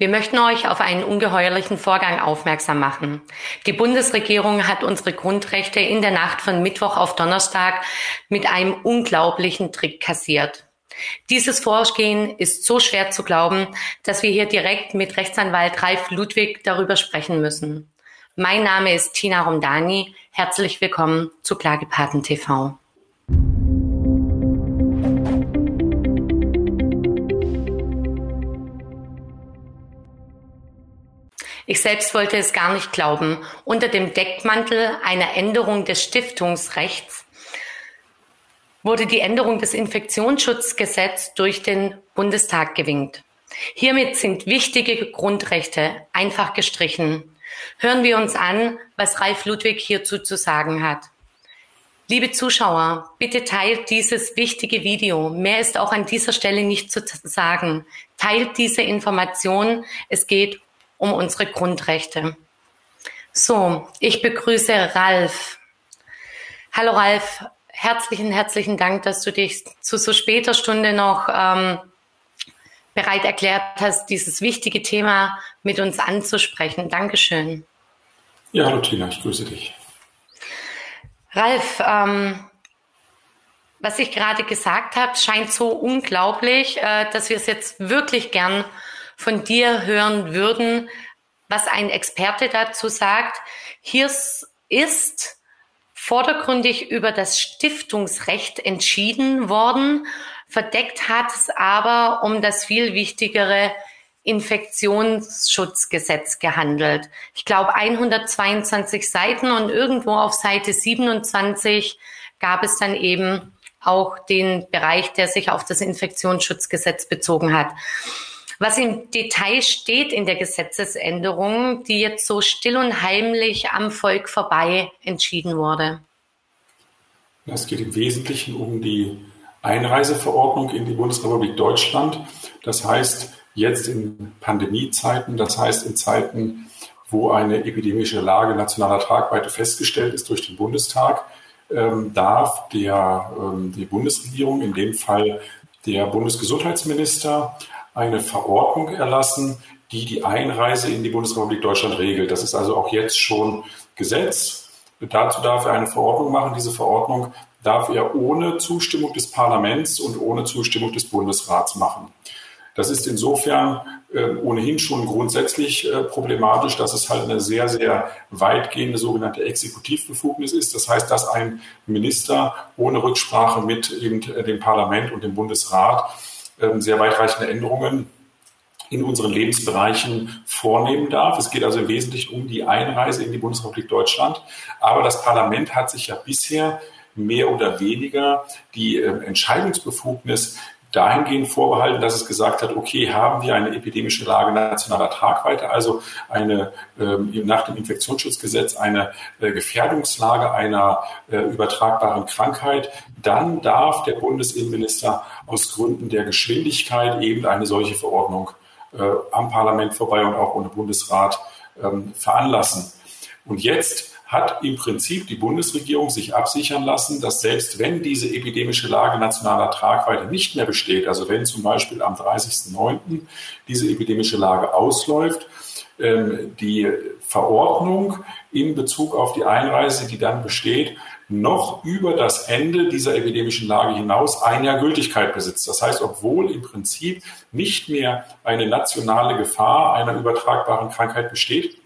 Wir möchten euch auf einen ungeheuerlichen Vorgang aufmerksam machen. Die Bundesregierung hat unsere Grundrechte in der Nacht von Mittwoch auf Donnerstag mit einem unglaublichen Trick kassiert. Dieses Vorgehen ist so schwer zu glauben, dass wir hier direkt mit Rechtsanwalt Ralf Ludwig darüber sprechen müssen. Mein Name ist Tina Romdani. Herzlich willkommen zu Klagepaten TV. Ich selbst wollte es gar nicht glauben. Unter dem Deckmantel einer Änderung des Stiftungsrechts wurde die Änderung des Infektionsschutzgesetzes durch den Bundestag gewinkt. Hiermit sind wichtige Grundrechte einfach gestrichen. Hören wir uns an, was Ralf Ludwig hierzu zu sagen hat. Liebe Zuschauer, bitte teilt dieses wichtige Video. Mehr ist auch an dieser Stelle nicht zu sagen. Teilt diese Information. Es geht um unsere Grundrechte. So, ich begrüße Ralf. Hallo Ralf, herzlichen, herzlichen Dank, dass du dich zu so später Stunde noch ähm, bereit erklärt hast, dieses wichtige Thema mit uns anzusprechen. Dankeschön. Ja, hallo Tina, ich grüße dich. Ralf, ähm, was ich gerade gesagt habe, scheint so unglaublich, äh, dass wir es jetzt wirklich gern von dir hören würden, was ein Experte dazu sagt. Hier ist vordergründig über das Stiftungsrecht entschieden worden. Verdeckt hat es aber um das viel wichtigere Infektionsschutzgesetz gehandelt. Ich glaube 122 Seiten und irgendwo auf Seite 27 gab es dann eben auch den Bereich, der sich auf das Infektionsschutzgesetz bezogen hat. Was im Detail steht in der Gesetzesänderung, die jetzt so still und heimlich am Volk vorbei entschieden wurde? Es geht im Wesentlichen um die Einreiseverordnung in die Bundesrepublik Deutschland. Das heißt, jetzt in Pandemiezeiten, das heißt in Zeiten, wo eine epidemische Lage nationaler Tragweite festgestellt ist durch den Bundestag, ähm, darf der, ähm, die Bundesregierung, in dem Fall der Bundesgesundheitsminister, eine Verordnung erlassen, die die Einreise in die Bundesrepublik Deutschland regelt. Das ist also auch jetzt schon Gesetz. Dazu darf er eine Verordnung machen. Diese Verordnung darf er ohne Zustimmung des Parlaments und ohne Zustimmung des Bundesrats machen. Das ist insofern äh, ohnehin schon grundsätzlich äh, problematisch, dass es halt eine sehr, sehr weitgehende sogenannte Exekutivbefugnis ist. Das heißt, dass ein Minister ohne Rücksprache mit eben dem Parlament und dem Bundesrat sehr weitreichende Änderungen in unseren Lebensbereichen vornehmen darf. Es geht also im Wesentlichen um die Einreise in die Bundesrepublik Deutschland. Aber das Parlament hat sich ja bisher mehr oder weniger die äh, Entscheidungsbefugnis dahingehend vorbehalten, dass es gesagt hat, okay, haben wir eine epidemische Lage nationaler Tragweite, also eine ähm, nach dem Infektionsschutzgesetz eine äh, Gefährdungslage einer äh, übertragbaren Krankheit, dann darf der Bundesinnenminister aus Gründen der Geschwindigkeit eben eine solche Verordnung äh, am Parlament vorbei und auch ohne Bundesrat ähm, veranlassen. Und jetzt hat im Prinzip die Bundesregierung sich absichern lassen, dass selbst wenn diese epidemische Lage nationaler Tragweite nicht mehr besteht, also wenn zum Beispiel am 30.09. diese epidemische Lage ausläuft, ähm, die Verordnung in Bezug auf die Einreise, die dann besteht, noch über das Ende dieser epidemischen Lage hinaus ein Jahr Gültigkeit besitzt. Das heißt, obwohl im Prinzip nicht mehr eine nationale Gefahr einer übertragbaren Krankheit besteht,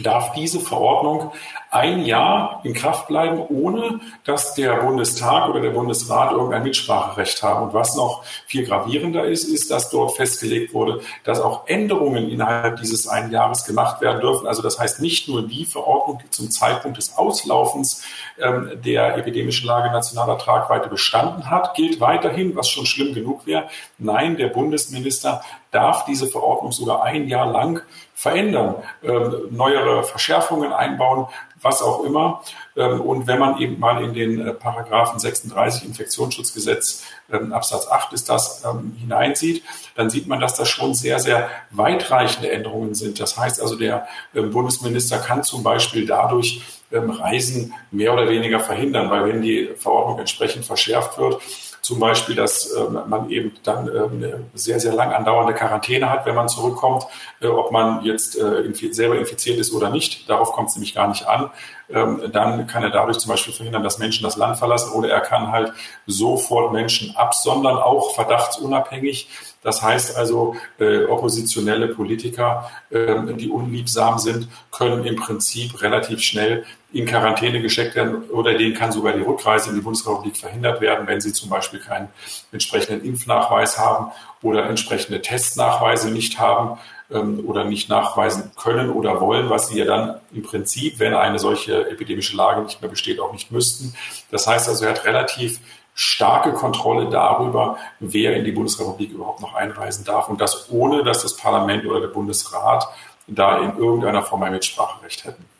darf diese Verordnung ein Jahr in Kraft bleiben, ohne dass der Bundestag oder der Bundesrat irgendein Mitspracherecht haben. Und was noch viel gravierender ist, ist, dass dort festgelegt wurde, dass auch Änderungen innerhalb dieses einen Jahres gemacht werden dürfen. Also das heißt nicht nur die Verordnung, die zum Zeitpunkt des Auslaufens ähm, der epidemischen Lage nationaler Tragweite bestanden hat, gilt weiterhin, was schon schlimm genug wäre. Nein, der Bundesminister darf diese Verordnung sogar ein Jahr lang verändern, ähm, neuere Verschärfungen einbauen, was auch immer. Ähm, und wenn man eben mal in den äh, Paragraphen 36 Infektionsschutzgesetz ähm, Absatz 8 ist das hineinsieht, dann sieht man, dass das schon sehr, sehr weitreichende Änderungen sind. Das heißt also, der Bundesminister kann zum Beispiel dadurch Reisen mehr oder weniger verhindern, weil wenn die Verordnung entsprechend verschärft wird, Zum Beispiel, dass ähm, man eben dann ähm, eine sehr, sehr lang andauernde Quarantäne hat, wenn man zurückkommt, äh, ob man jetzt äh, selber infiziert ist oder nicht. Darauf kommt es nämlich gar nicht an. Ähm, dann kann er dadurch zum Beispiel verhindern, dass Menschen das Land verlassen oder er kann halt sofort Menschen absondern, auch verdachtsunabhängig. Das heißt also, äh, oppositionelle Politiker, äh, die unliebsam sind, können im Prinzip relativ schnell in Quarantäne gesteckt werden oder denen kann sogar die Rückreise in die Bundesrepublik verhindert werden, wenn sie zum Beispiel keinen entsprechenden Impfnachweis haben oder entsprechende Testnachweise nicht haben ähm, oder nicht nachweisen können oder wollen, was sie ja dann im Prinzip, wenn eine solche epidemische Lage nicht mehr besteht, auch nicht müssten. Das heißt also, er hat relativ starke Kontrolle darüber, wer in die Bundesrepublik überhaupt noch einreisen darf und das ohne, dass das Parlament oder der Bundesrat da in irgendeiner Form ein Mitspracherecht hätten.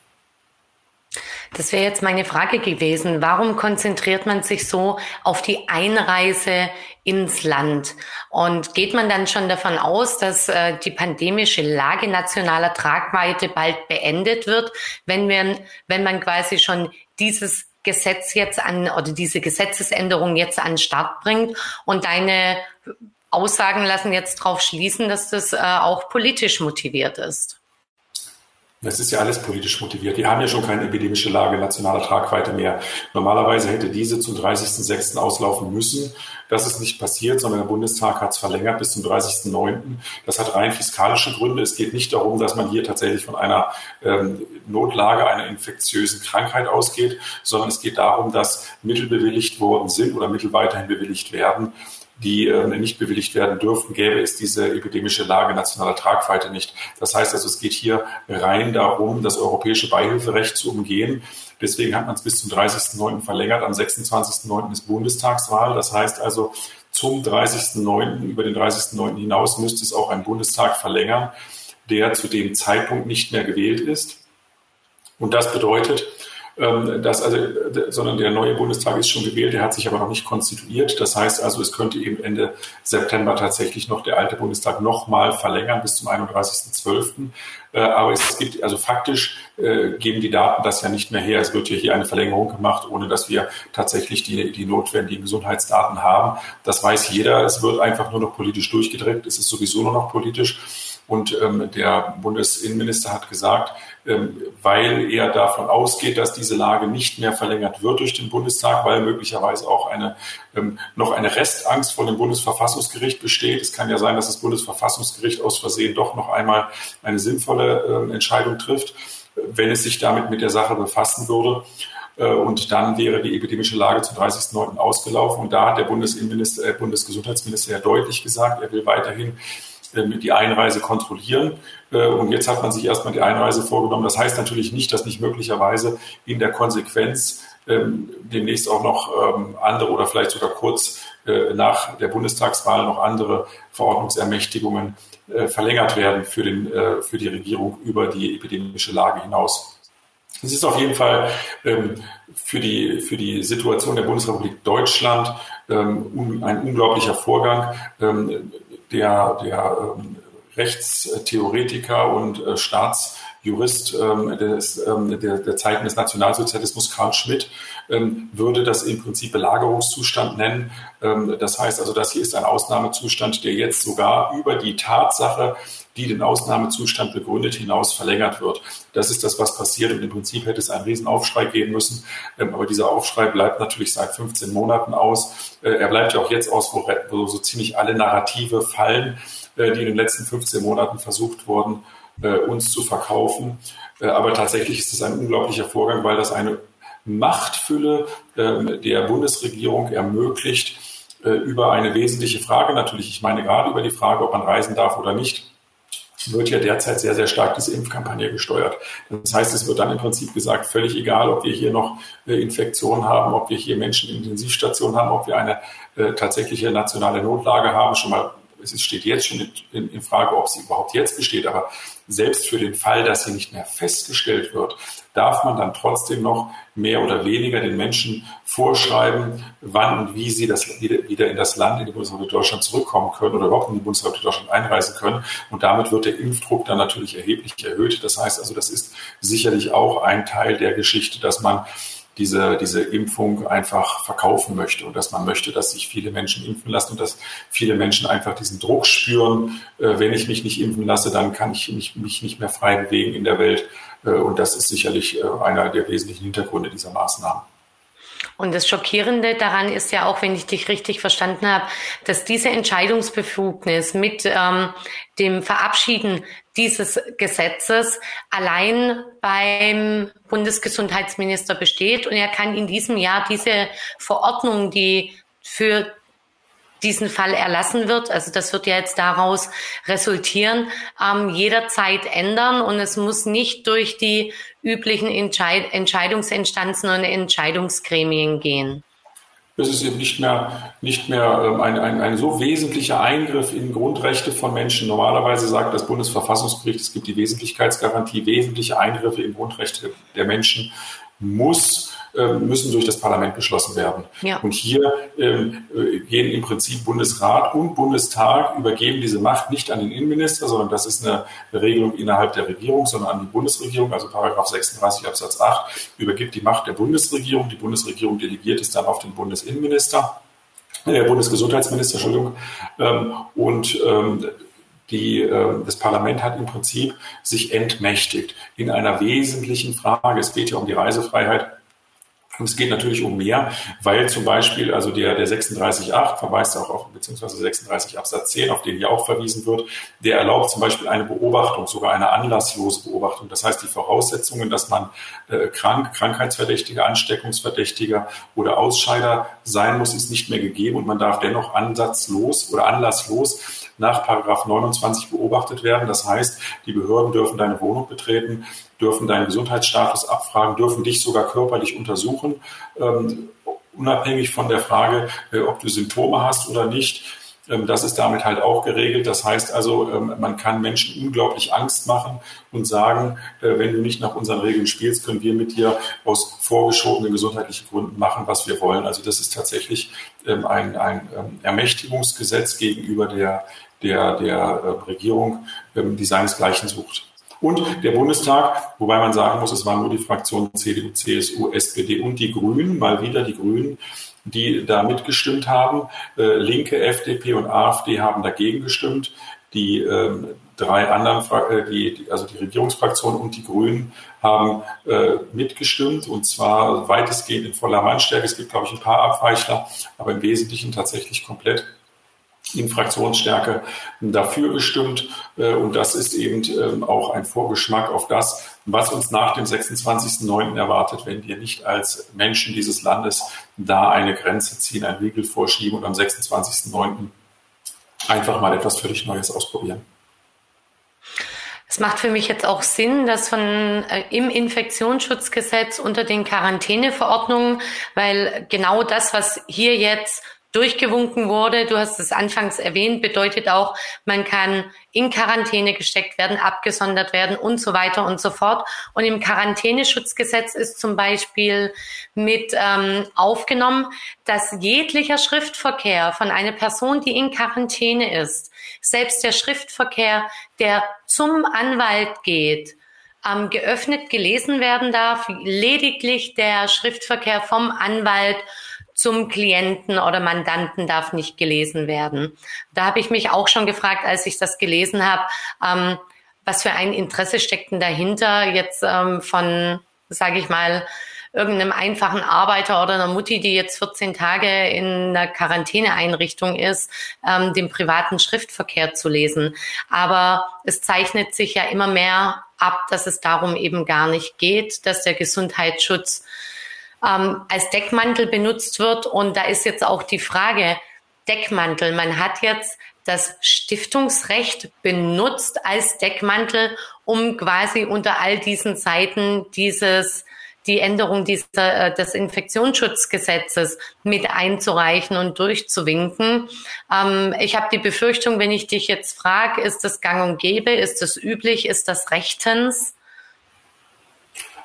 Das wäre jetzt meine Frage gewesen. Warum konzentriert man sich so auf die Einreise ins Land? Und geht man dann schon davon aus, dass äh, die pandemische Lage nationaler Tragweite bald beendet wird, wenn, wir, wenn man quasi schon dieses Gesetz jetzt an oder diese Gesetzesänderung jetzt an den Start bringt und deine Aussagen lassen jetzt darauf schließen, dass das äh, auch politisch motiviert ist. Das ist ja alles politisch motiviert. Die haben ja schon keine epidemische Lage nationaler Tragweite mehr. Normalerweise hätte diese zum 30.06. auslaufen müssen. Das ist nicht passiert, sondern der Bundestag hat es verlängert bis zum 30.09. Das hat rein fiskalische Gründe. Es geht nicht darum, dass man hier tatsächlich von einer ähm, Notlage, einer infektiösen Krankheit ausgeht, sondern es geht darum, dass Mittel bewilligt worden sind oder Mittel weiterhin bewilligt werden, die äh, nicht bewilligt werden dürften, gäbe es diese epidemische Lage nationaler Tragweite nicht. Das heißt also, es geht hier rein darum, das europäische Beihilferecht zu umgehen. Deswegen hat man es bis zum 30.09. verlängert. Am 26.09. ist Bundestagswahl. Das heißt also, zum 30.09. über den 30.09. hinaus müsste es auch ein Bundestag verlängern, der zu dem Zeitpunkt nicht mehr gewählt ist. Und das bedeutet, das also, sondern der neue Bundestag ist schon gewählt, der hat sich aber noch nicht konstituiert. Das heißt also, es könnte eben Ende September tatsächlich noch der alte Bundestag nochmal verlängern bis zum 31.12. Äh, aber es gibt, also faktisch äh, geben die Daten das ja nicht mehr her. Es wird ja hier eine Verlängerung gemacht, ohne dass wir tatsächlich die, die notwendigen Gesundheitsdaten haben. Das weiß jeder. Es wird einfach nur noch politisch durchgedrückt. Es ist sowieso nur noch politisch. Und ähm, der Bundesinnenminister hat gesagt, ähm, weil er davon ausgeht, dass diese Lage nicht mehr verlängert wird durch den Bundestag, weil möglicherweise auch eine, ähm, noch eine Restangst vor dem Bundesverfassungsgericht besteht. Es kann ja sein, dass das Bundesverfassungsgericht aus Versehen doch noch einmal eine sinnvolle äh, Entscheidung trifft, wenn es sich damit mit der Sache befassen würde. Äh, und dann wäre die epidemische Lage zum 30.09. ausgelaufen. Und da hat der Bundesinnenminister, äh, Bundesgesundheitsminister ja deutlich gesagt, er will weiterhin die Einreise kontrollieren. Äh, und jetzt hat man sich erstmal die Einreise vorgenommen. Das heißt natürlich nicht, dass nicht möglicherweise in der Konsequenz ähm, demnächst auch noch ähm, andere oder vielleicht sogar kurz äh, nach der Bundestagswahl noch andere Verordnungsermächtigungen äh, verlängert werden für, den, für die Regierung über die epidemische Lage hinaus. Es ist auf jeden Fall ähm, für, die, für die Situation der Bundesrepublik Deutschland ein unglaublicher Vorgang der, der ähm, Rechtstheoretiker und äh, Staatsjurist ähm, des, ähm, der, der Zeiten des Nationalsozialismus Karl Schmidt ähm, würde das im Prinzip Belagerungszustand nennen. Ähm, das heißt also, das hier ist ein Ausnahmezustand, der jetzt sogar über die Tatsache, die den Ausnahmezustand begründet, hinaus verlängert wird. Das ist das, was passiert. Und im Prinzip hätte es einen Riesenaufschrei geben müssen. Ähm, aber dieser Aufschrei bleibt natürlich seit 15 Monaten aus. Äh, er bleibt ja auch jetzt aus, wo, wo so ziemlich alle Narrative fallen, äh, die in den letzten 15 Monaten versucht wurden, äh, uns zu verkaufen. Aber tatsächlich ist es ein unglaublicher Vorgang, weil das eine Machtfülle ähm, der Bundesregierung ermöglicht, über eine wesentliche Frage natürlich, ich meine gerade über die Frage, ob man reisen darf oder nicht, wird ja derzeit sehr, sehr stark diese Impfkampagne gesteuert. Das heißt, es wird dann im Prinzip gesagt, völlig egal, ob wir hier noch äh, Infektionen haben, ob wir hier Menschen in Intensivstationen haben, ob wir eine äh, tatsächliche nationale Notlage haben, schon mal es steht jetzt schon in, in, Frage, ob sie überhaupt jetzt besteht, aber selbst für den Fall, dass sie nicht mehr festgestellt wird, darf man dann trotzdem noch mehr oder weniger den Menschen vorschreiben, wann und wie sie das wieder in das Land, in die Bundesrepublik Deutschland zurückkommen können oder überhaupt in die Bundesrepublik Deutschland einreisen können. Und damit wird der Impfdruck dann natürlich erheblich erhöht. Das heißt also, das ist sicherlich auch ein Teil der Geschichte, dass man diese, diese Impfung einfach verkaufen möchte und dass man möchte, dass sich viele Menschen impfen lassen und dass viele Menschen einfach diesen Druck spüren, äh, wenn ich mich nicht impfen lasse, dann kann ich mich, mich nicht mehr frei bewegen in der Welt. Äh, und das ist sicherlich äh, einer der wesentlichen Hintergründe dieser Maßnahmen. Und das Schockierende daran ist ja auch, wenn ich dich richtig verstanden habe, dass diese Entscheidungsbefugnis mit ähm, dem Verabschieden dieses Gesetzes allein beim Bundesgesundheitsminister besteht. Und er kann in diesem Jahr diese Verordnung, die für diesen Fall erlassen wird, also das wird ja jetzt daraus resultieren, ähm, jederzeit ändern und es muss nicht durch die üblichen Entscheid Entscheidungsinstanzen und Entscheidungsgremien gehen. Es ist eben nicht mehr, nicht mehr ähm, ein, ein, ein so wesentlicher Eingriff in Grundrechte von Menschen. Normalerweise sagt das Bundesverfassungsgericht, es gibt die Wesentlichkeitsgarantie, wesentliche Eingriffe in Grundrechte der Menschen muss müssen durch das Parlament beschlossen werden. Ja. Und hier ähm, äh, gehen im Prinzip Bundesrat und Bundestag übergeben diese Macht nicht an den Innenminister, sondern das ist eine Regelung innerhalb der Regierung, sondern an die Bundesregierung. Also Paragraph 36 Absatz 8 übergibt die Macht der Bundesregierung. Die Bundesregierung delegiert es dann auf den Bundesinnenminister, der äh, Bundesgesundheitsminister, Entschuldigung. Ähm, und ähm, die, äh, das Parlament hat im Prinzip sich entmächtigt in einer wesentlichen Frage. Es geht ja um die Reisefreiheit und es geht natürlich um mehr, weil zum Beispiel, also der, der 36.8 verweist auch auf, beziehungsweise 36 Absatz 10, auf den hier auch verwiesen wird, der erlaubt zum Beispiel eine Beobachtung, sogar eine anlasslose Beobachtung. Das heißt, die Voraussetzungen, dass man äh, krank, Krankheitsverdächtiger, Ansteckungsverdächtiger oder Ausscheider sein muss, ist nicht mehr gegeben und man darf dennoch ansatzlos oder anlasslos nach Paragraph 29 beobachtet werden. Das heißt, die Behörden dürfen deine Wohnung betreten, dürfen deinen Gesundheitsstatus abfragen, dürfen dich sogar körperlich untersuchen, ähm, unabhängig von der Frage, äh, ob du Symptome hast oder nicht. Ähm, das ist damit halt auch geregelt. Das heißt also, ähm, man kann Menschen unglaublich Angst machen und sagen, äh, wenn du nicht nach unseren Regeln spielst, können wir mit dir aus vorgeschobenen gesundheitlichen Gründen machen, was wir wollen. Also das ist tatsächlich ähm, ein, ein Ermächtigungsgesetz gegenüber der, der, der äh, Regierung, die seinesgleichen sucht. Und der Bundestag, wobei man sagen muss, es waren nur die Fraktionen CDU, CSU, SPD und die Grünen, mal wieder die Grünen, die da mitgestimmt haben. Äh, Linke, FDP und AfD haben dagegen gestimmt. Die ähm, drei anderen, äh, die, also die Regierungsfraktionen und die Grünen haben äh, mitgestimmt und zwar weitestgehend in voller Mannstärke. Es gibt, glaube ich, ein paar Abweichler, aber im Wesentlichen tatsächlich komplett in Fraktionsstärke dafür gestimmt. Äh, und das ist eben ähm, auch ein Vorgeschmack auf das, was uns nach dem 26.09. erwartet, wenn wir nicht als Menschen dieses Landes da eine Grenze ziehen, ein Riegel vorschieben und am 26.09. einfach mal etwas völlig Neues ausprobieren. Es macht für mich jetzt auch Sinn, dass von äh, im Infektionsschutzgesetz unter den Quarantäneverordnungen, weil genau das, was hier jetzt durchgewunken wurde. Du hast es anfangs erwähnt, bedeutet auch, man kann in Quarantäne gesteckt werden, abgesondert werden und so weiter und so fort. Und im Quarantäneschutzgesetz ist zum Beispiel mit ähm, aufgenommen, dass jeglicher Schriftverkehr von einer Person, die in Quarantäne ist, selbst der Schriftverkehr, der zum Anwalt geht, ähm, geöffnet gelesen werden darf, lediglich der Schriftverkehr vom Anwalt zum Klienten oder Mandanten darf nicht gelesen werden. Da habe ich mich auch schon gefragt, als ich das gelesen habe, ähm, was für ein Interesse steckt denn dahinter jetzt ähm, von, sage ich mal, irgendeinem einfachen Arbeiter oder einer Mutti, die jetzt 14 Tage in einer Quarantäneeinrichtung ist, ähm, den privaten Schriftverkehr zu lesen. Aber es zeichnet sich ja immer mehr ab, dass es darum eben gar nicht geht, dass der Gesundheitsschutz ähm, als Deckmantel benutzt wird. Und da ist jetzt auch die Frage, Deckmantel. Man hat jetzt das Stiftungsrecht benutzt als Deckmantel, um quasi unter all diesen Seiten dieses die Änderung dieser, äh, des Infektionsschutzgesetzes mit einzureichen und durchzuwinken. Ähm, ich habe die Befürchtung, wenn ich dich jetzt frage, ist das gang und gäbe, ist das üblich, ist das rechtens?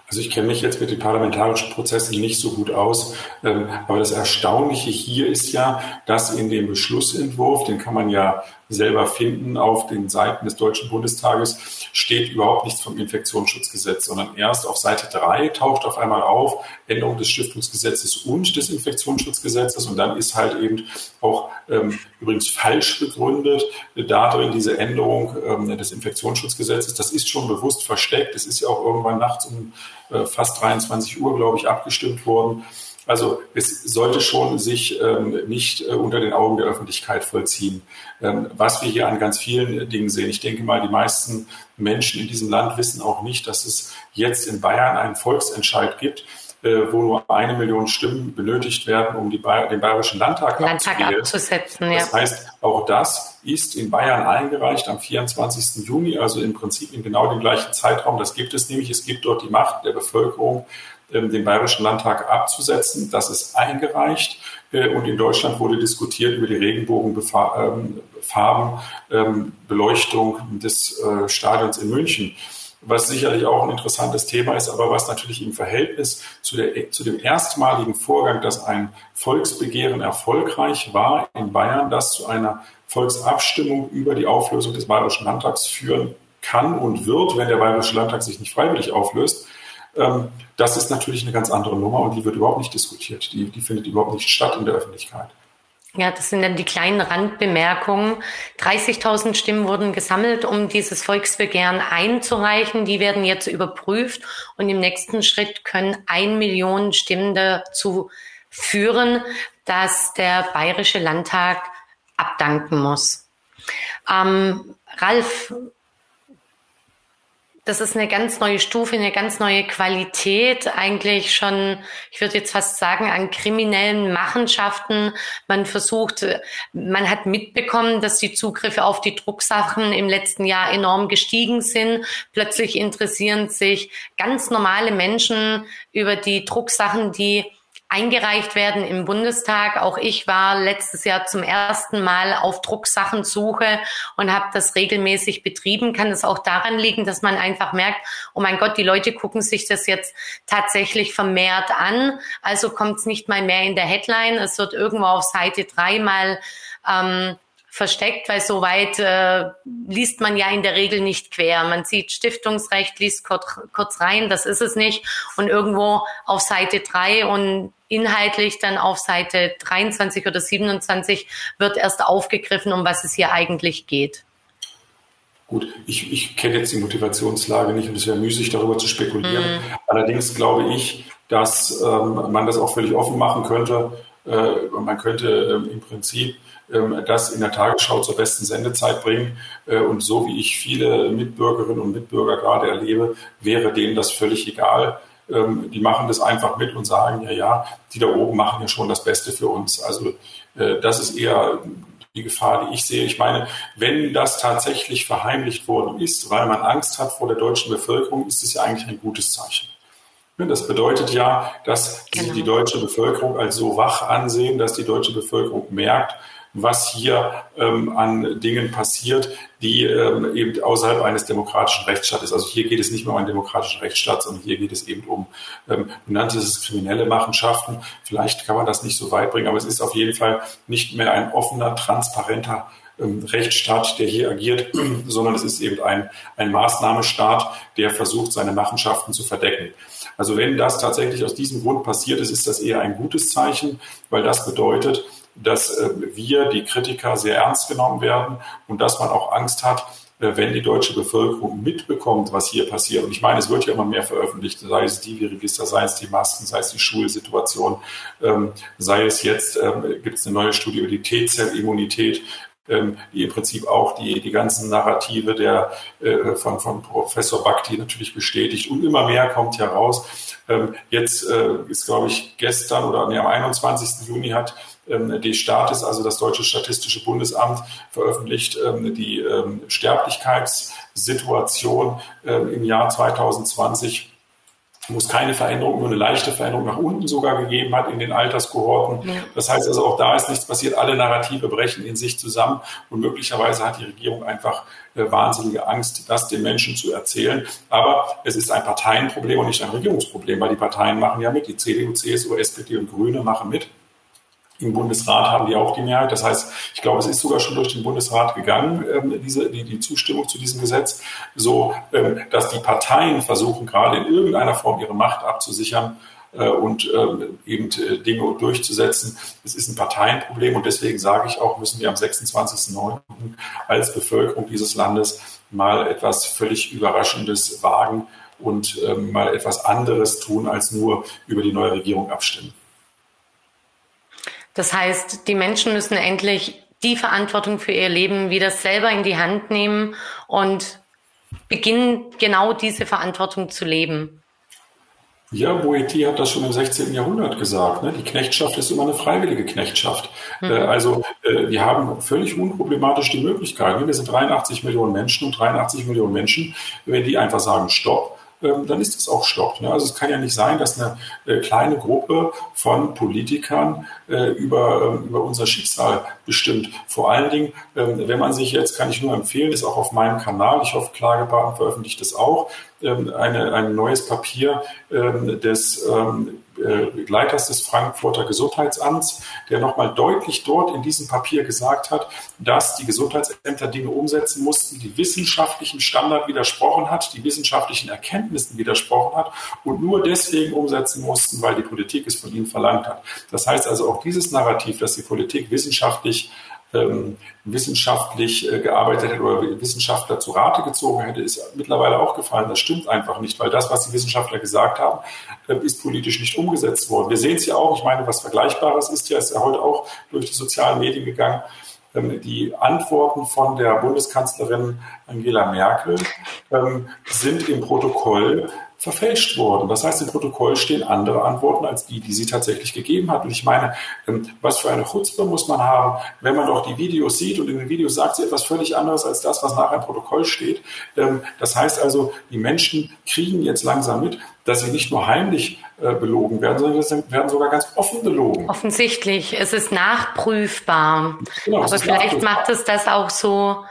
Also ich kenne mich jetzt mit den parlamentarischen Prozessen nicht so gut aus, ähm, aber das Erstaunliche hier ist ja, dass in dem Beschlussentwurf, den kann man ja selber finden auf den Seiten des Deutschen Bundestages, steht überhaupt nichts vom Infektionsschutzgesetz, sondern erst auf Seite 3 taucht auf einmal auf Änderung des Stiftungsgesetzes und des Infektionsschutzgesetzes und dann ist halt eben auch ähm, übrigens falsch begründet darin diese Änderung ähm, des Infektionsschutzgesetzes. Das ist schon bewusst versteckt. Es ist ja auch irgendwann nachts um äh, fast 23 Uhr, glaube ich, abgestimmt worden. Also es sollte schon sich ähm, nicht äh, unter den Augen der Öffentlichkeit vollziehen. Ähm, was wir hier an ganz vielen Dingen sehen. Ich denke mal, die meisten Menschen in diesem Land wissen auch nicht, dass es jetzt in Bayern einen Volksentscheid gibt, äh, wo nur eine Million Stimmen benötigt werden, um die Bayer, den Bayerischen Landtag, Landtag abzusetzen. Ja. Das heißt, auch das ist in Bayern eingereicht am 24. Juni, also im Prinzip in genau dem gleichen Zeitraum. Das gibt es nämlich. Es gibt dort die Macht der Bevölkerung, den Bayerischen Landtag abzusetzen. Das ist eingereicht. Äh, und in Deutschland wurde diskutiert über die Regenbogenfarben, ähm, Beleuchtung des äh, Stadions in München was sicherlich auch ein interessantes Thema ist, aber was natürlich im Verhältnis zu, der, zu dem erstmaligen Vorgang, dass ein Volksbegehren erfolgreich war in Bayern, das zu einer Volksabstimmung über die Auflösung des Bayerischen Landtags führen kann und wird, wenn der Bayerische Landtag sich nicht freiwillig auflöst, ähm, das ist natürlich eine ganz andere Nummer und die wird überhaupt nicht diskutiert. Die, die findet überhaupt nicht statt in der Öffentlichkeit. Ja, das sind dann die kleinen Randbemerkungen. 30.000 Stimmen wurden gesammelt, um dieses Volksbegehren einzureichen. Die werden jetzt überprüft und im nächsten Schritt können ein Million Stimmen dazu führen, dass der Bayerische Landtag abdanken muss. Ähm, Ralf, das ist eine ganz neue Stufe, eine ganz neue Qualität, eigentlich schon, ich würde jetzt fast sagen, an kriminellen Machenschaften. Man versucht, man hat mitbekommen, dass die Zugriffe auf die Drucksachen im letzten Jahr enorm gestiegen sind. Plötzlich interessieren sich ganz normale Menschen über die Drucksachen, die eingereicht werden im Bundestag. Auch ich war letztes Jahr zum ersten Mal auf Drucksachensuche und habe das regelmäßig betrieben. Kann es auch daran liegen, dass man einfach merkt, oh mein Gott, die Leute gucken sich das jetzt tatsächlich vermehrt an. Also kommt es nicht mal mehr in der Headline. Es wird irgendwo auf Seite drei mal ähm, versteckt, weil so weit äh, liest man ja in der Regel nicht quer. Man sieht Stiftungsrecht, liest kurz, kurz rein, das ist es nicht. Und irgendwo auf Seite drei und inhaltlich dann auf Seite 23 oder 27 wird erst aufgegriffen, um was es hier eigentlich geht. Gut, ich, ich kenne jetzt die Motivationslage nicht und es wäre müßig, darüber zu spekulieren. Mm. Allerdings glaube ich, dass ähm, man das auch völlig offen machen könnte. Äh, man könnte ähm, im Prinzip ähm, das in der Tagesschau zur besten Sendezeit bringen. Äh, und so wie ich viele Mitbürgerinnen und Mitbürger gerade erlebe, wäre denen das völlig egal ähm, die machen das einfach mit und sagen, ja, ja, die da oben machen ja schon das Beste für uns. Also äh, das ist eher die Gefahr, die ich sehe. Ich meine, wenn das tatsächlich verheimlicht worden ist, weil man Angst hat vor der deutschen Bevölkerung, ist es ja eigentlich ein gutes Zeichen. Das bedeutet ja, dass genau. sie die deutsche Bevölkerung als so wach ansehen, dass die deutsche Bevölkerung merkt, was hier ähm, an Dingen passiert, die ähm, eben außerhalb eines demokratischen Rechtsstaates. Also hier geht es nicht mehr um einen demokratischen Rechtsstaat, sondern hier geht es eben um, ähm, du es kriminelle Machenschaften. Vielleicht kann man das nicht so weit bringen, aber es ist auf jeden Fall nicht mehr ein offener, transparenter ähm, Rechtsstaat, der hier agiert, sondern es ist eben ein, ein Maßnahmestaat, der versucht, seine Machenschaften zu verdecken. Also wenn das tatsächlich aus diesem Grund passiert ist, ist das eher ein gutes Zeichen, weil das bedeutet, dass äh, wir, die Kritiker, sehr ernst genommen werden und dass man auch Angst hat, äh, wenn die deutsche Bevölkerung mitbekommt, was hier passiert. Und ich meine, es wird ja immer mehr veröffentlicht, sei es die Register, sei es die Masken, sei es die Schulsituation, ähm, sei es jetzt, ähm, gibt es eine neue Studie über die T-Zell-Immunität, die im Prinzip auch die, die ganzen Narrative der, äh, von, von Professor Bhakti natürlich bestätigt. Und immer mehr kommt heraus. Ähm, jetzt äh, ist, glaube ich, gestern oder nee, am 21. Juni hat ähm, des Staates, also das Deutsche Statistische Bundesamt, veröffentlicht ähm, die ähm, Sterblichkeitssituation im Jahr 2020 wo es keine Veränderung, nur eine leichte Veränderung nach unten sogar gegeben hat in den Alterskohorten. Ja. Das heißt also, auch da ist nichts passiert. Alle Narrative brechen in sich zusammen und möglicherweise hat die Regierung einfach äh, wahnsinnige Angst, das den Menschen zu erzählen. Aber es ist ein Parteienproblem und nicht ein Regierungsproblem, weil die Parteien machen ja mit. Die CDU, CSU, SPD und Grüne machen mit. Im Bundesrat haben die auch die Mehrheit. Das heißt, ich glaube, es ist sogar schon durch den Bundesrat gegangen, ähm, diese, die, die Zustimmung zu diesem Gesetz, so ähm, dass die Parteien versuchen, gerade in irgendeiner Form ihre Macht abzusichern äh, und ähm, eben äh, Dinge durchzusetzen. Es ist ein Parteienproblem und deswegen sage ich auch, müssen wir am 26.09. als Bevölkerung dieses Landes mal etwas völlig Überraschendes wagen und ähm, mal etwas anderes tun, als nur über die neue Regierung abstimmen. Das heißt, die Menschen müssen endlich die Verantwortung für ihr Leben wieder selber in die Hand nehmen und beginnen, genau diese Verantwortung zu leben. Ja, Boeti hat das schon im 16. Jahrhundert gesagt. Ne? Die Knechtschaft ist immer eine freiwillige Knechtschaft. Mhm. Äh, also äh, wir haben völlig unproblematisch die Möglichkeit. Ne? Wir sind 83 Millionen Menschen und 83 Millionen Menschen, wenn die einfach sagen, stopp, dann ist es auch Stopp. Ne? Also es kann ja nicht sein, dass eine äh, kleine Gruppe von Politikern äh, über, ähm, über unser Schicksal bestimmt. Vor allen Dingen, ähm, wenn man sich jetzt, kann ich nur empfehlen, ist auch auf meinem Kanal, ich hoffe, Klagebaden veröffentlicht das auch, eine, ein neues Papier des Leiters des Frankfurter Gesundheitsamts, der nochmal deutlich dort in diesem Papier gesagt hat, dass die Gesundheitsämter Dinge umsetzen mussten, die wissenschaftlichen Standard widersprochen hat, die wissenschaftlichen Erkenntnissen widersprochen hat und nur deswegen umsetzen mussten, weil die Politik es von ihnen verlangt hat. Das heißt also auch dieses Narrativ, dass die Politik wissenschaftlich ähm, wissenschaftlich äh, gearbeitet hätte oder Wissenschaftler zu Rate gezogen hätte, ist mittlerweile auch gefallen. Das stimmt einfach nicht, weil das, was die Wissenschaftler gesagt haben, äh, ist politisch nicht umgesetzt worden. Wir sehen es ja auch, ich meine, was Vergleichbares ist ja, ist ja heute auch durch die sozialen Medien gegangen. Ähm, die Antworten von der Bundeskanzlerin Angela Merkel ähm, sind im Protokoll verfälscht worden. Das heißt, im Protokoll stehen andere Antworten als die, die sie tatsächlich gegeben hat. Und ich meine, ähm, was für eine Chutzpe muss man haben, wenn man doch die Videos sieht und in den Videos sagt sie etwas völlig anderes als das, was nachher im Protokoll steht. Ähm, das heißt also, die Menschen kriegen jetzt langsam mit, dass sie nicht nur heimlich äh, belogen werden, sondern sie werden sogar ganz offen belogen. Offensichtlich, es ist nachprüfbar. Genau, Aber vielleicht nachprüfbar. macht es das auch so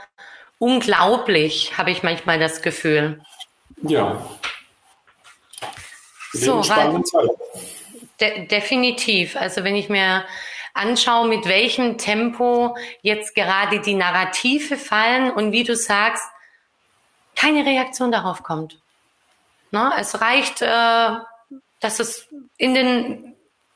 unglaublich, habe ich manchmal das Gefühl. Ja, so, weil, de definitiv. Also wenn ich mir anschaue, mit welchem Tempo jetzt gerade die Narrative fallen und wie du sagst, keine Reaktion darauf kommt. Ne? Es reicht, äh, dass es in den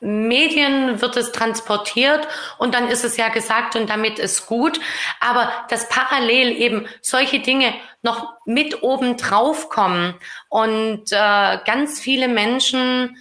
Medien wird es transportiert und dann ist es ja gesagt und damit ist gut. Aber dass parallel eben solche Dinge noch mit oben drauf kommen und äh, ganz viele Menschen,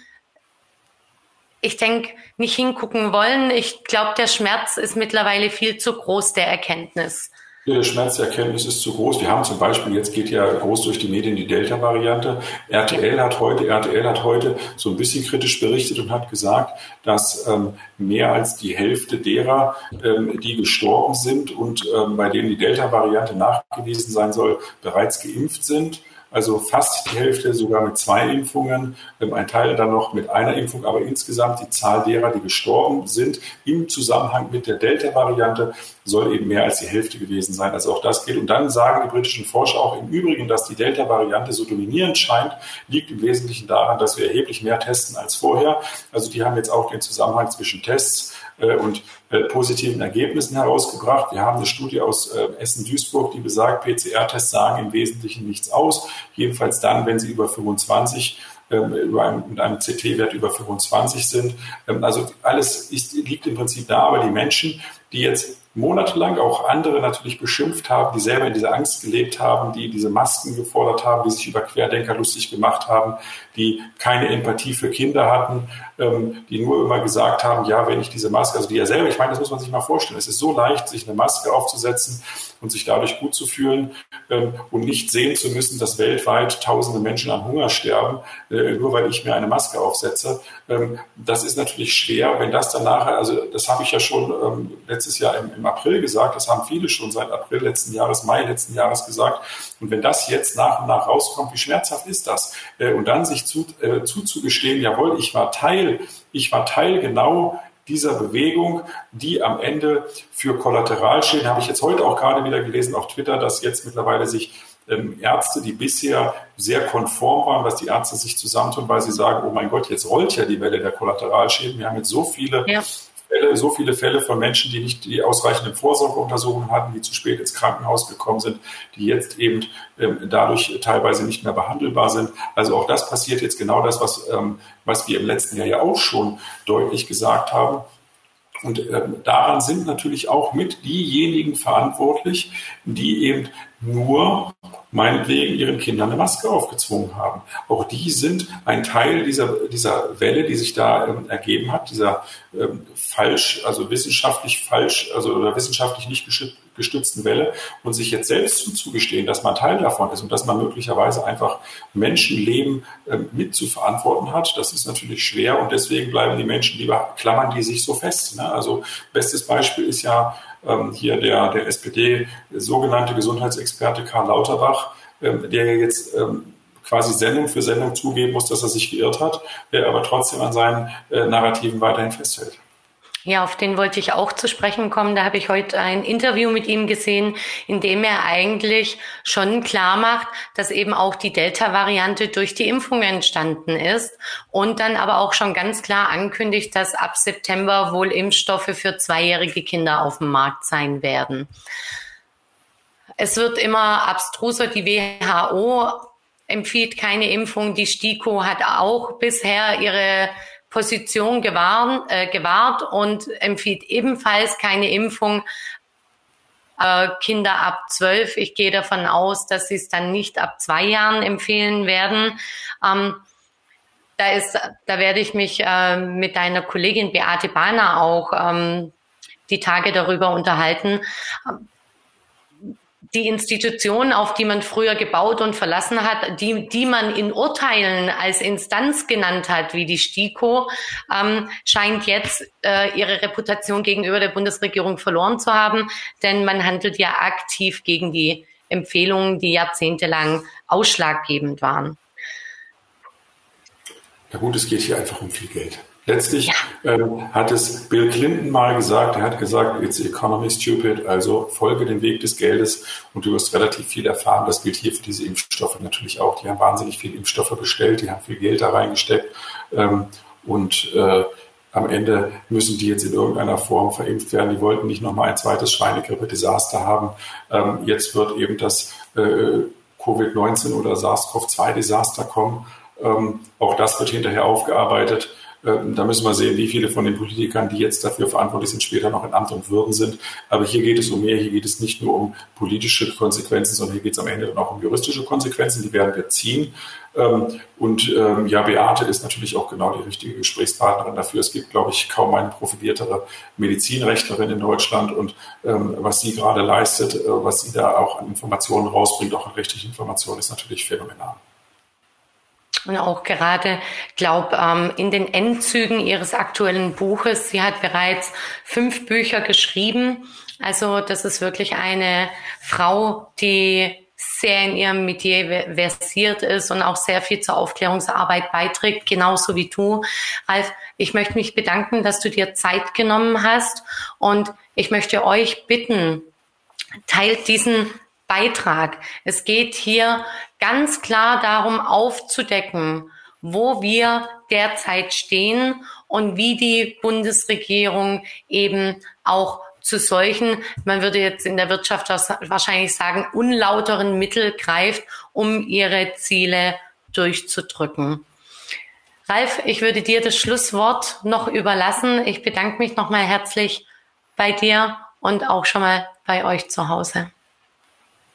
ich denke, nicht hingucken wollen. Ich glaube, der Schmerz ist mittlerweile viel zu groß der Erkenntnis. Der Schmerzerkenntnis ist zu groß. Wir haben zum Beispiel, jetzt geht ja groß durch die Medien die Delta-Variante. RTL hat heute, RTL hat heute so ein bisschen kritisch berichtet und hat gesagt, dass ähm, mehr als die Hälfte derer, ähm, die gestorben sind und ähm, bei denen die Delta-Variante nachgewiesen sein soll, bereits geimpft sind also fast die Hälfte sogar mit zwei Impfungen, ein Teil dann noch mit einer Impfung, aber insgesamt die Zahl derer, die gestorben sind im Zusammenhang mit der Delta-Variante, soll eben mehr als die Hälfte gewesen sein. Also auch das geht. Und dann sagen die britischen Forscher auch im Übrigen, dass die Delta-Variante so dominierend scheint, liegt im Wesentlichen daran, dass wir erheblich mehr testen als vorher. Also die haben jetzt auch den Zusammenhang zwischen Tests und äh, positiven Ergebnissen herausgebracht. Wir haben eine Studie aus äh, Essen-Duisburg, die besagt, PCR-Tests sagen im Wesentlichen nichts aus. Jedenfalls dann, wenn sie über 25 ähm, über einem, mit einem CT-Wert über 25 sind. Ähm, also alles ist, liegt im Prinzip da, aber die Menschen, die jetzt monatelang auch andere natürlich beschimpft haben, die selber in dieser Angst gelebt haben, die diese Masken gefordert haben, die sich über Querdenker lustig gemacht haben, die keine Empathie für Kinder hatten, ähm, die nur immer gesagt haben, ja, wenn ich diese Maske, also die ja selber, ich meine, das muss man sich mal vorstellen, es ist so leicht, sich eine Maske aufzusetzen und sich dadurch gut zu fühlen ähm, und nicht sehen zu müssen, dass weltweit tausende Menschen an Hunger sterben, äh, nur weil ich mir eine Maske aufsetze. Ähm, das ist natürlich schwer, wenn das dann nachher, also das habe ich ja schon ähm, letztes Jahr im, im April gesagt, das haben viele schon seit April letzten Jahres, Mai letzten Jahres gesagt. Und wenn das jetzt nach und nach rauskommt, wie schmerzhaft ist das? Äh, und dann sich zu, äh, zuzugestehen, jawohl, ich war Teil, ich war Teil genau dieser Bewegung, die am Ende für Kollateralschäden, habe ich jetzt heute auch gerade wieder gelesen auf Twitter, dass jetzt mittlerweile sich ähm, Ärzte, die bisher sehr konform waren, dass die Ärzte sich zusammentun, weil sie sagen, oh mein Gott, jetzt rollt ja die Welle der Kollateralschäden. Wir haben jetzt so viele ja Fälle, so viele Fälle von Menschen, die nicht die ausreichenden Vorsorgeuntersuchungen hatten, die zu spät ins Krankenhaus gekommen sind, die jetzt eben ähm, dadurch teilweise nicht mehr behandelbar sind. Also auch das passiert jetzt genau das, was, ähm, was wir im letzten Jahr ja auch schon deutlich gesagt haben. Und ähm, daran sind natürlich auch mit diejenigen verantwortlich, die eben nur meinetwegen ihren Kindern eine Maske aufgezwungen haben. Auch die sind ein Teil dieser, dieser Welle, die sich da ähm, ergeben hat, dieser ähm, falsch, also wissenschaftlich falsch, also oder wissenschaftlich nicht gestützten Welle und sich jetzt selbst zuzugestehen, dass man Teil davon ist und dass man möglicherweise einfach Menschenleben mit zu verantworten hat, das ist natürlich schwer und deswegen bleiben die Menschen lieber, klammern die sich so fest. Ne? Also bestes Beispiel ist ja ähm, hier der, der SPD sogenannte Gesundheitsexperte Karl Lauterbach, ähm, der jetzt ähm, quasi Sendung für Sendung zugeben muss, dass er sich geirrt hat, der aber trotzdem an seinen äh, Narrativen weiterhin festhält. Ja, auf den wollte ich auch zu sprechen kommen. Da habe ich heute ein Interview mit ihm gesehen, in dem er eigentlich schon klar macht, dass eben auch die Delta-Variante durch die Impfung entstanden ist und dann aber auch schon ganz klar ankündigt, dass ab September wohl Impfstoffe für zweijährige Kinder auf dem Markt sein werden. Es wird immer abstruser. Die WHO empfiehlt keine Impfung. Die STIKO hat auch bisher ihre Position gewahren, äh, gewahrt und empfiehlt ebenfalls keine Impfung. Äh, Kinder ab zwölf. Ich gehe davon aus, dass sie es dann nicht ab zwei Jahren empfehlen werden. Ähm, da ist, da werde ich mich äh, mit deiner Kollegin Beate Bahner auch ähm, die Tage darüber unterhalten die Institutionen, auf die man früher gebaut und verlassen hat, die, die man in Urteilen als Instanz genannt hat, wie die STIKO, ähm, scheint jetzt äh, ihre Reputation gegenüber der Bundesregierung verloren zu haben, denn man handelt ja aktiv gegen die Empfehlungen, die jahrzehntelang ausschlaggebend waren. Na gut, es geht hier einfach um viel Geld. Letztlich ja. ähm, hat es Bill Clinton mal gesagt, er hat gesagt, it's economy stupid, also folge dem Weg des Geldes und du wirst relativ viel erfahren. Das gilt hier für diese Impfstoffe natürlich auch. Die haben wahnsinnig viele Impfstoffe bestellt, die haben viel Geld da reingesteckt ähm, und äh, am Ende müssen die jetzt in irgendeiner Form verimpft werden. Die wollten nicht nochmal ein zweites Schweinegrippe-Desaster haben. Ähm, jetzt wird eben das äh, Covid-19 oder SARS-CoV-2-Desaster kommen. Ähm, auch das wird hinterher aufgearbeitet. Ähm, da müssen wir sehen, wie viele von den Politikern, die jetzt dafür verantwortlich sind, später noch in Amt und Würden sind. Aber hier geht es um mehr. Hier geht es nicht nur um politische Konsequenzen, sondern hier geht es am Ende dann auch um juristische Konsequenzen. Die werden wir ziehen. Ähm, und ähm, ja, Beate ist natürlich auch genau die richtige Gesprächspartnerin dafür. Es gibt, glaube ich, kaum eine profiliertere Medizinrechtlerin in Deutschland. Und was sie gerade leistet, äh, was sie da auch an Informationen rausbringt, auch an rechtlichen Informationen, ist natürlich phänomenal. Und auch gerade, glaube ähm, in den Endzügen ihres aktuellen Buches, sie hat bereits fünf Bücher geschrieben. Also das ist wirklich eine Frau, die sehr in ihrem Metier versiert ist und auch sehr viel zur Aufklärungsarbeit beiträgt, genauso wie du. Ralf, ich möchte mich bedanken, dass du dir Zeit genommen hast und ich möchte euch bitten, teilt diesen Beitrag. Es geht hier ganz klar darum aufzudecken, wo wir derzeit stehen und wie die Bundesregierung eben auch zu solchen, man würde jetzt in der Wirtschaft wahrscheinlich sagen, unlauteren Mittel greift, um ihre Ziele durchzudrücken. Ralf, ich würde dir das Schlusswort noch überlassen. Ich bedanke mich nochmal herzlich bei dir und auch schon mal bei euch zu Hause.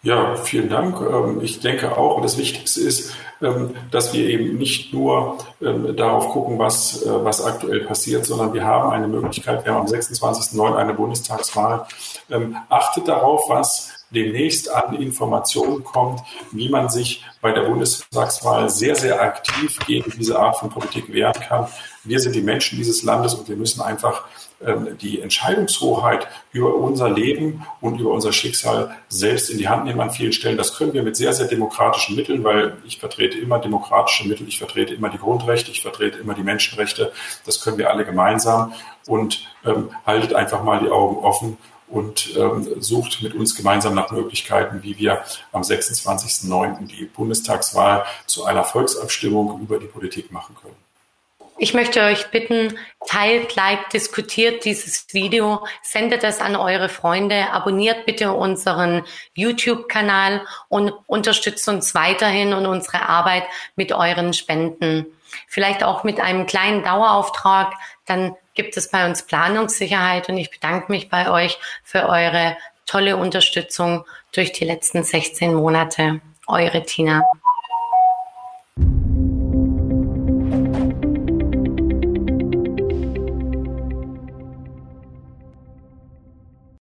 Ja, vielen Dank. Ähm, ich denke auch, das Wichtigste ist, ähm, dass wir eben nicht nur ähm, darauf gucken, was, äh, was aktuell passiert, sondern wir haben eine Möglichkeit, wir haben am 26.09. eine Bundestagswahl. Achtet darauf, was demnächst an Informationen kommt, wie man sich bei der Bundestagswahl sehr, sehr aktiv gegen diese Art von Politik wehren kann. Wir sind die Menschen dieses Landes und wir müssen einfach die Entscheidungshoheit über unser Leben und über unser Schicksal selbst in die Hand nehmen an vielen Stellen. Das können wir mit sehr, sehr demokratischen Mitteln, weil ich vertrete immer demokratische Mittel, ich vertrete immer die Grundrechte, ich vertrete immer die Menschenrechte. Das können wir alle gemeinsam und ähm, haltet einfach mal die Augen offen und ähm, sucht mit uns gemeinsam nach Möglichkeiten, wie wir am 26.09. die Bundestagswahl zu einer Volksabstimmung über die Politik machen können. Ich möchte euch bitten, teilt, liked, diskutiert dieses Video, sendet es an eure Freunde, abonniert bitte unseren YouTube-Kanal und unterstützt uns weiterhin und unsere Arbeit mit euren Spenden. Vielleicht auch mit einem kleinen Dauerauftrag, dann gibt es bei uns Planungssicherheit und ich bedanke mich bei euch für eure tolle Unterstützung durch die letzten 16 Monate. Eure Tina.